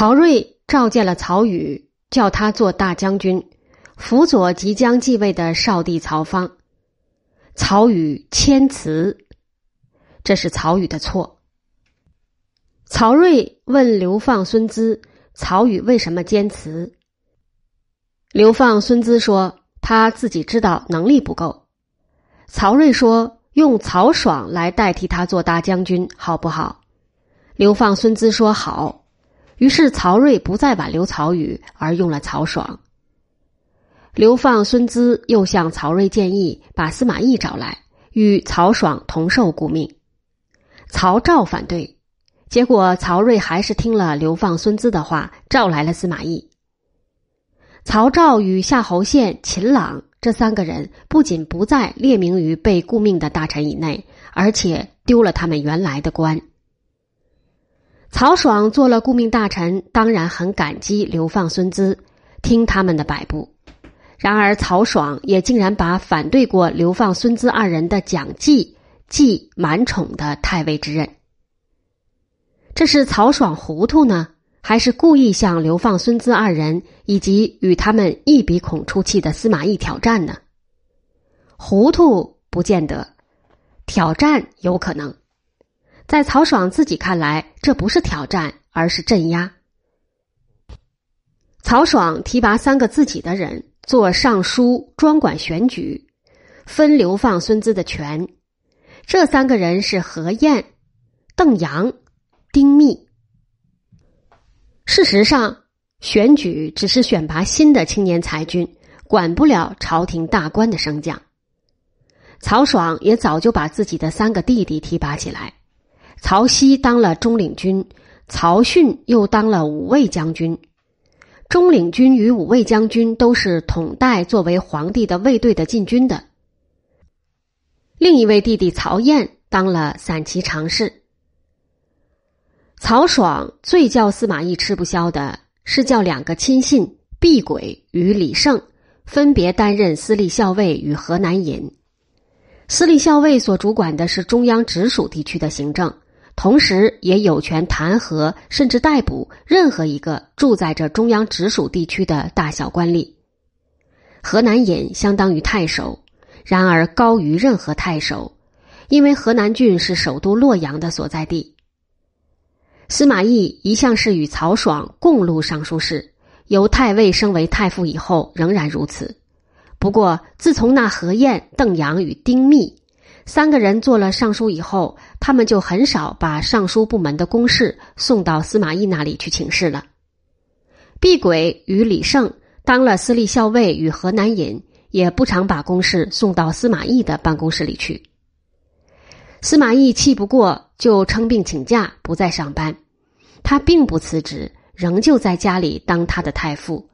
曹睿召见了曹宇，叫他做大将军，辅佐即将继位的少帝曹芳。曹宇谦辞，这是曹宇的错。曹睿问流放孙资，曹宇为什么坚持？流放孙资说他自己知道能力不够。曹睿说用曹爽来代替他做大将军好不好？流放孙资说好。于是曹睿不再挽留曹宇，而用了曹爽。流放孙资又向曹睿建议把司马懿找来，与曹爽同受顾命。曹赵反对，结果曹睿还是听了流放孙资的话，召来了司马懿。曹赵与夏侯宪、秦朗这三个人不仅不再列名于被顾命的大臣以内，而且丢了他们原来的官。曹爽做了顾命大臣，当然很感激流放孙资，听他们的摆布。然而，曹爽也竟然把反对过流放孙资二人的蒋济继满宠的太尉之任。这是曹爽糊涂呢，还是故意向流放孙资二人以及与他们一鼻孔出气的司马懿挑战呢？糊涂不见得，挑战有可能。在曹爽自己看来，这不是挑战，而是镇压。曹爽提拔三个自己的人做尚书，专管选举，分流放孙资的权。这三个人是何晏、邓阳、丁密。事实上，选举只是选拔新的青年才俊，管不了朝廷大官的升降。曹爽也早就把自己的三个弟弟提拔起来。曹熙当了中领军，曹训又当了五卫将军。中领军与五卫将军都是统带作为皇帝的卫队的禁军的。另一位弟弟曹晏当了散骑常侍。曹爽最叫司马懿吃不消的是叫两个亲信毕轨与李胜分别担任司隶校尉与河南尹。司隶校尉所主管的是中央直属地区的行政。同时，也有权弹劾甚至逮捕任何一个住在这中央直属地区的大小官吏。河南尹相当于太守，然而高于任何太守，因为河南郡是首都洛阳的所在地。司马懿一向是与曹爽共录尚书事，由太尉升为太傅以后仍然如此。不过，自从那何晏、邓阳与丁密。三个人做了尚书以后，他们就很少把尚书部门的公事送到司马懿那里去请示了。毕轨与李胜当了司隶校尉与河南尹，也不常把公事送到司马懿的办公室里去。司马懿气不过，就称病请假，不再上班。他并不辞职，仍旧在家里当他的太傅。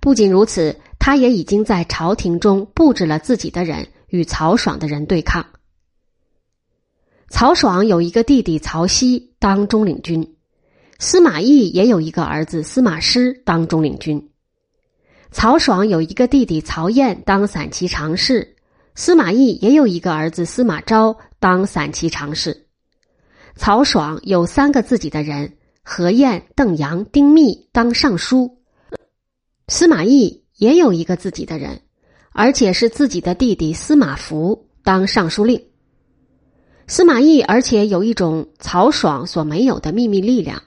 不仅如此，他也已经在朝廷中布置了自己的人与曹爽的人对抗。曹爽有一个弟弟曹熙当中领军，司马懿也有一个儿子司马师当中领军。曹爽有一个弟弟曹晏当散骑常侍，司马懿也有一个儿子司马昭当散骑常侍。曹爽有三个自己的人：何晏、邓阳、丁密当尚书。司马懿也有一个自己的人，而且是自己的弟弟司马孚当尚书令。司马懿，而且有一种曹爽所没有的秘密力量。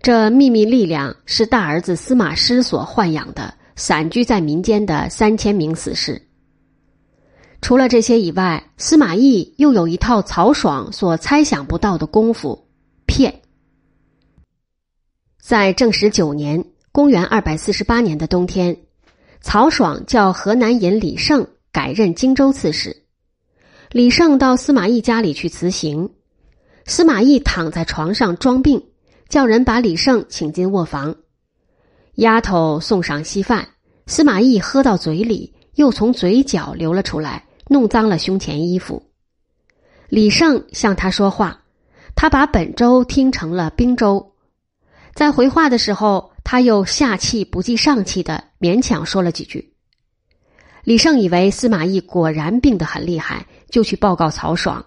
这秘密力量是大儿子司马师所豢养的，散居在民间的三千名死士。除了这些以外，司马懿又有一套曹爽所猜想不到的功夫——骗。在正十九年（公元二百四十八年的冬天），曹爽叫河南尹李胜改任荆州刺史。李胜到司马懿家里去辞行，司马懿躺在床上装病，叫人把李胜请进卧房。丫头送上稀饭，司马懿喝到嘴里，又从嘴角流了出来，弄脏了胸前衣服。李胜向他说话，他把本州听成了兵州，在回话的时候，他又下气不继上气的勉强说了几句。李胜以为司马懿果然病得很厉害。就去报告曹爽，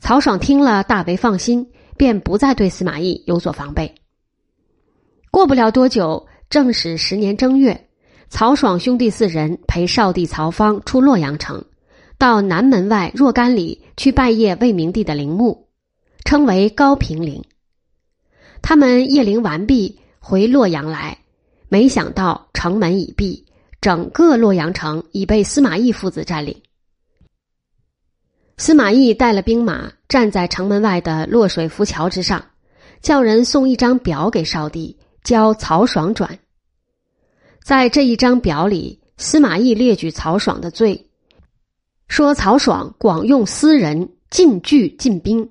曹爽听了大为放心，便不再对司马懿有所防备。过不了多久，正始十年正月，曹爽兄弟四人陪少帝曹芳出洛阳城，到南门外若干里去拜谒魏明帝的陵墓，称为高平陵。他们谒陵完毕，回洛阳来，没想到城门已闭，整个洛阳城已被司马懿父子占领。司马懿带了兵马，站在城门外的洛水浮桥之上，叫人送一张表给少帝，交曹爽转。在这一张表里，司马懿列举曹爽的罪，说曹爽广用私人，进据进兵，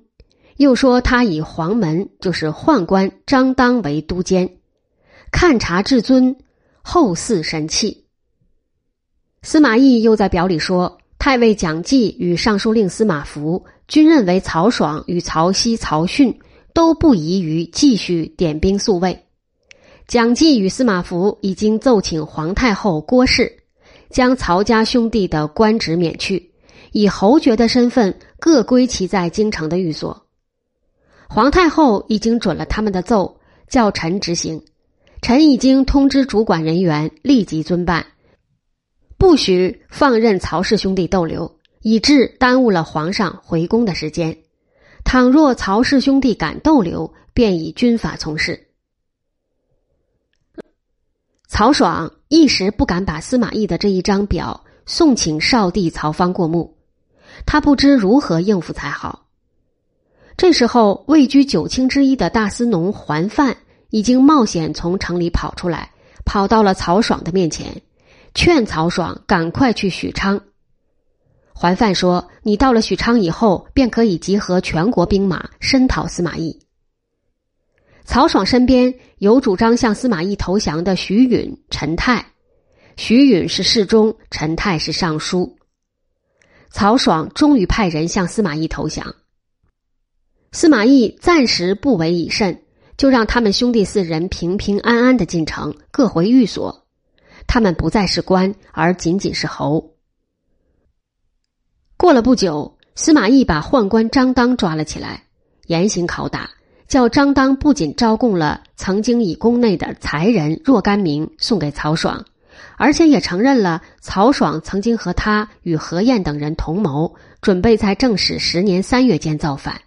又说他以黄门就是宦官张当为都监，看察至尊，后嗣神器。司马懿又在表里说。太尉蒋济与尚书令司马孚均认为曹爽与曹熙、曹训都不宜于继续点兵宿卫。蒋济与司马孚已经奏请皇太后郭氏，将曹家兄弟的官职免去，以侯爵的身份各归其在京城的寓所。皇太后已经准了他们的奏，叫臣执行。臣已经通知主管人员立即遵办。不许放任曹氏兄弟逗留，以致耽误了皇上回宫的时间。倘若曹氏兄弟敢逗留，便以军法从事。曹爽一时不敢把司马懿的这一张表送请少帝曹芳过目，他不知如何应付才好。这时候，位居九卿之一的大司农桓范已经冒险从城里跑出来，跑到了曹爽的面前。劝曹爽赶快去许昌。桓范说：“你到了许昌以后，便可以集合全国兵马，声讨司马懿。”曹爽身边有主张向司马懿投降的徐允、陈泰。徐允是侍中，陈泰是尚书。曹爽终于派人向司马懿投降。司马懿暂时不为以甚，就让他们兄弟四人平平安安的进城，各回寓所。他们不再是官，而仅仅是侯。过了不久，司马懿把宦官张当抓了起来，严刑拷打，叫张当不仅招供了曾经以宫内的才人若干名送给曹爽，而且也承认了曹爽曾经和他与何晏等人同谋，准备在正史十年三月间造反。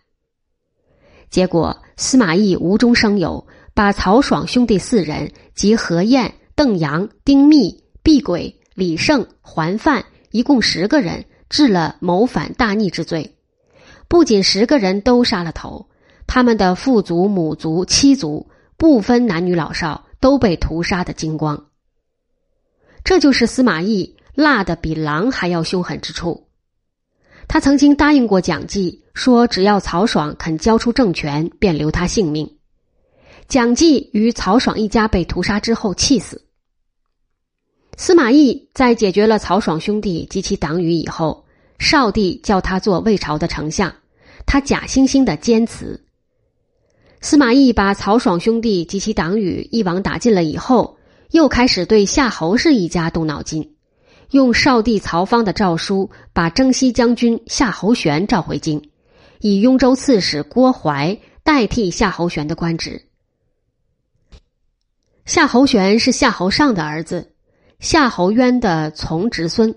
结果，司马懿无中生有，把曹爽兄弟四人及何晏。邓阳、丁密、毕轨、李胜、桓范，一共十个人，治了谋反大逆之罪。不仅十个人都杀了头，他们的父族、母族、妻族，不分男女老少，都被屠杀的精光。这就是司马懿辣的比狼还要凶狠之处。他曾经答应过蒋济，说只要曹爽肯交出政权，便留他性命。蒋济与曹爽一家被屠杀之后，气死。司马懿在解决了曹爽兄弟及其党羽以后，少帝叫他做魏朝的丞相，他假惺惺的坚持。司马懿把曹爽兄弟及其党羽一网打尽了以后，又开始对夏侯氏一家动脑筋，用少帝曹芳的诏书，把征西将军夏侯玄召回京，以雍州刺史郭淮代替夏侯玄的官职。夏侯玄是夏侯尚的儿子。夏侯渊的从侄孙，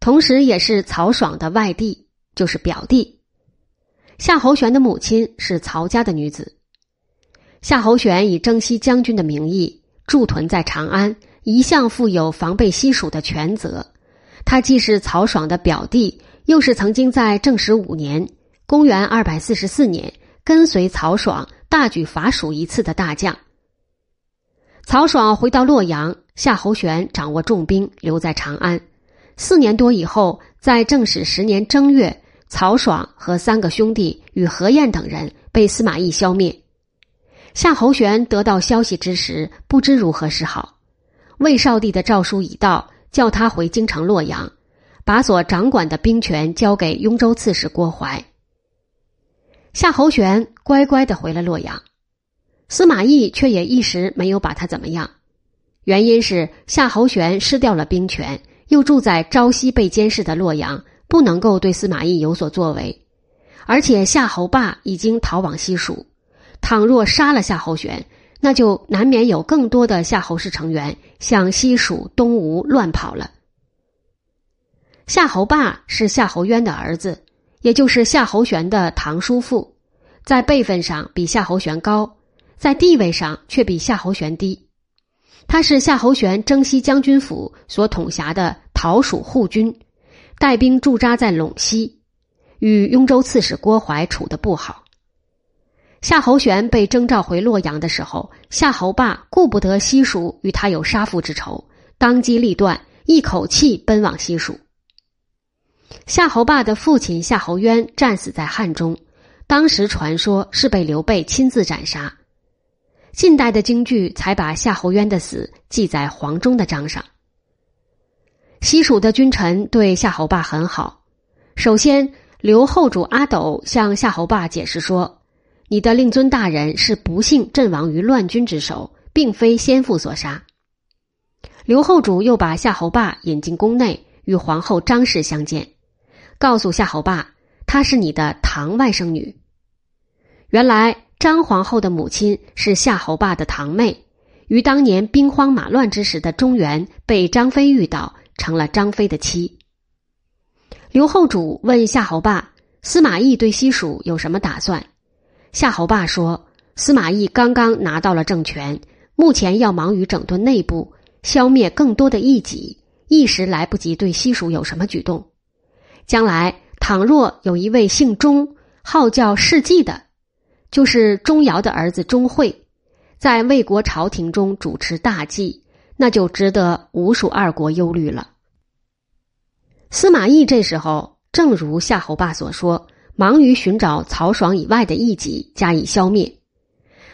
同时也是曹爽的外弟，就是表弟。夏侯玄的母亲是曹家的女子。夏侯玄以征西将军的名义驻屯在长安，一向负有防备西蜀的权责。他既是曹爽的表弟，又是曾经在正始五年（公元二百四十四年）跟随曹爽大举伐蜀一次的大将。曹爽回到洛阳。夏侯玄掌握重兵，留在长安。四年多以后，在正始十年正月，曹爽和三个兄弟与何晏等人被司马懿消灭。夏侯玄得到消息之时，不知如何是好。魏少帝的诏书已到，叫他回京城洛阳，把所掌管的兵权交给雍州刺史郭淮。夏侯玄乖乖的回了洛阳，司马懿却也一时没有把他怎么样。原因是夏侯玄失掉了兵权，又住在朝夕被监视的洛阳，不能够对司马懿有所作为。而且夏侯霸已经逃往西蜀，倘若杀了夏侯玄，那就难免有更多的夏侯氏成员向西蜀、东吴乱跑了。夏侯霸是夏侯渊的儿子，也就是夏侯玄的堂叔父，在辈分上比夏侯玄高，在地位上却比夏侯玄低。他是夏侯玄征西将军府所统辖的讨蜀护军，带兵驻扎在陇西，与雍州刺史郭淮处的不好。夏侯玄被征召回洛阳的时候，夏侯霸顾不得西蜀与他有杀父之仇，当机立断，一口气奔往西蜀。夏侯霸的父亲夏侯渊战死在汉中，当时传说是被刘备亲自斩杀。近代的京剧才把夏侯渊的死记在黄忠的章上。西蜀的君臣对夏侯霸很好。首先，刘后主阿斗向夏侯霸解释说：“你的令尊大人是不幸阵亡于乱军之手，并非先父所杀。”刘后主又把夏侯霸引进宫内，与皇后张氏相见。告诉夏侯霸，她是你的堂外甥女。原来张皇后的母亲是夏侯霸的堂妹，于当年兵荒马乱之时的中原被张飞遇到，成了张飞的妻。刘后主问夏侯霸：“司马懿对西蜀有什么打算？”夏侯霸说：“司马懿刚刚拿到了政权，目前要忙于整顿内部，消灭更多的异己，一时来不及对西蜀有什么举动。”将来倘若有一位姓钟、号叫世纪的，就是钟繇的儿子钟会，在魏国朝廷中主持大计，那就值得吴蜀二国忧虑了。司马懿这时候正如夏侯霸所说，忙于寻找曹爽以外的异己加以消灭。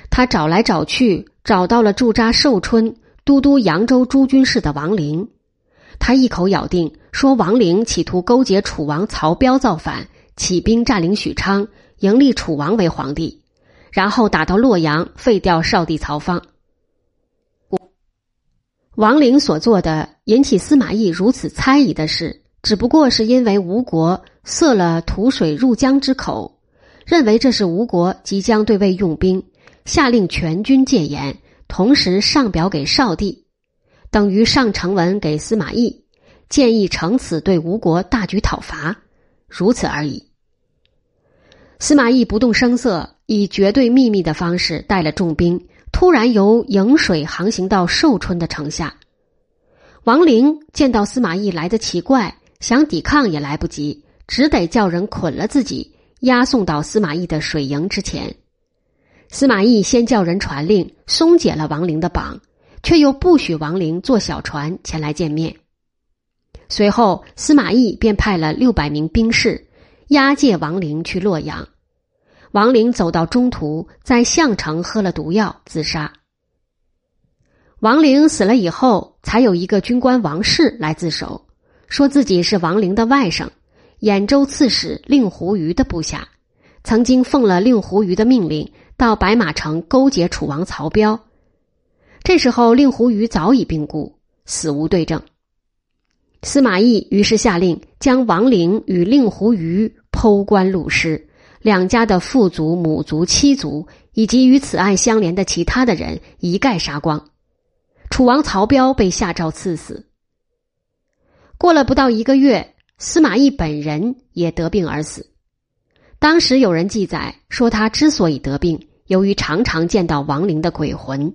他找来找去，找到了驻扎寿春、都督扬州诸军事的王陵。他一口咬定说，王陵企图勾结楚王曹彪造反，起兵占领许昌，迎立楚王为皇帝，然后打到洛阳，废掉少帝曹芳。王陵所做的引起司马懿如此猜疑的事，只不过是因为吴国塞了土水入江之口，认为这是吴国即将对魏用兵，下令全军戒严，同时上表给少帝。等于上呈文给司马懿，建议乘此对吴国大举讨伐，如此而已。司马懿不动声色，以绝对秘密的方式带了重兵，突然由颍水航行到寿春的城下。王陵见到司马懿来的奇怪，想抵抗也来不及，只得叫人捆了自己，押送到司马懿的水营之前。司马懿先叫人传令，松解了王陵的绑。却又不许王陵坐小船前来见面。随后，司马懿便派了六百名兵士押解王陵去洛阳。王陵走到中途，在项城喝了毒药自杀。王陵死了以后，才有一个军官王氏来自首，说自己是王陵的外甥，兖州刺史令狐虞的部下，曾经奉了令狐虞的命令到白马城勾结楚王曹彪。这时候，令狐虞早已病故，死无对证。司马懿于是下令将王陵与令狐虞剖棺戮尸，两家的父族、母族、妻族以及与此案相连的其他的人一概杀光。楚王曹彪被下诏赐死。过了不到一个月，司马懿本人也得病而死。当时有人记载说，他之所以得病，由于常常见到亡灵的鬼魂。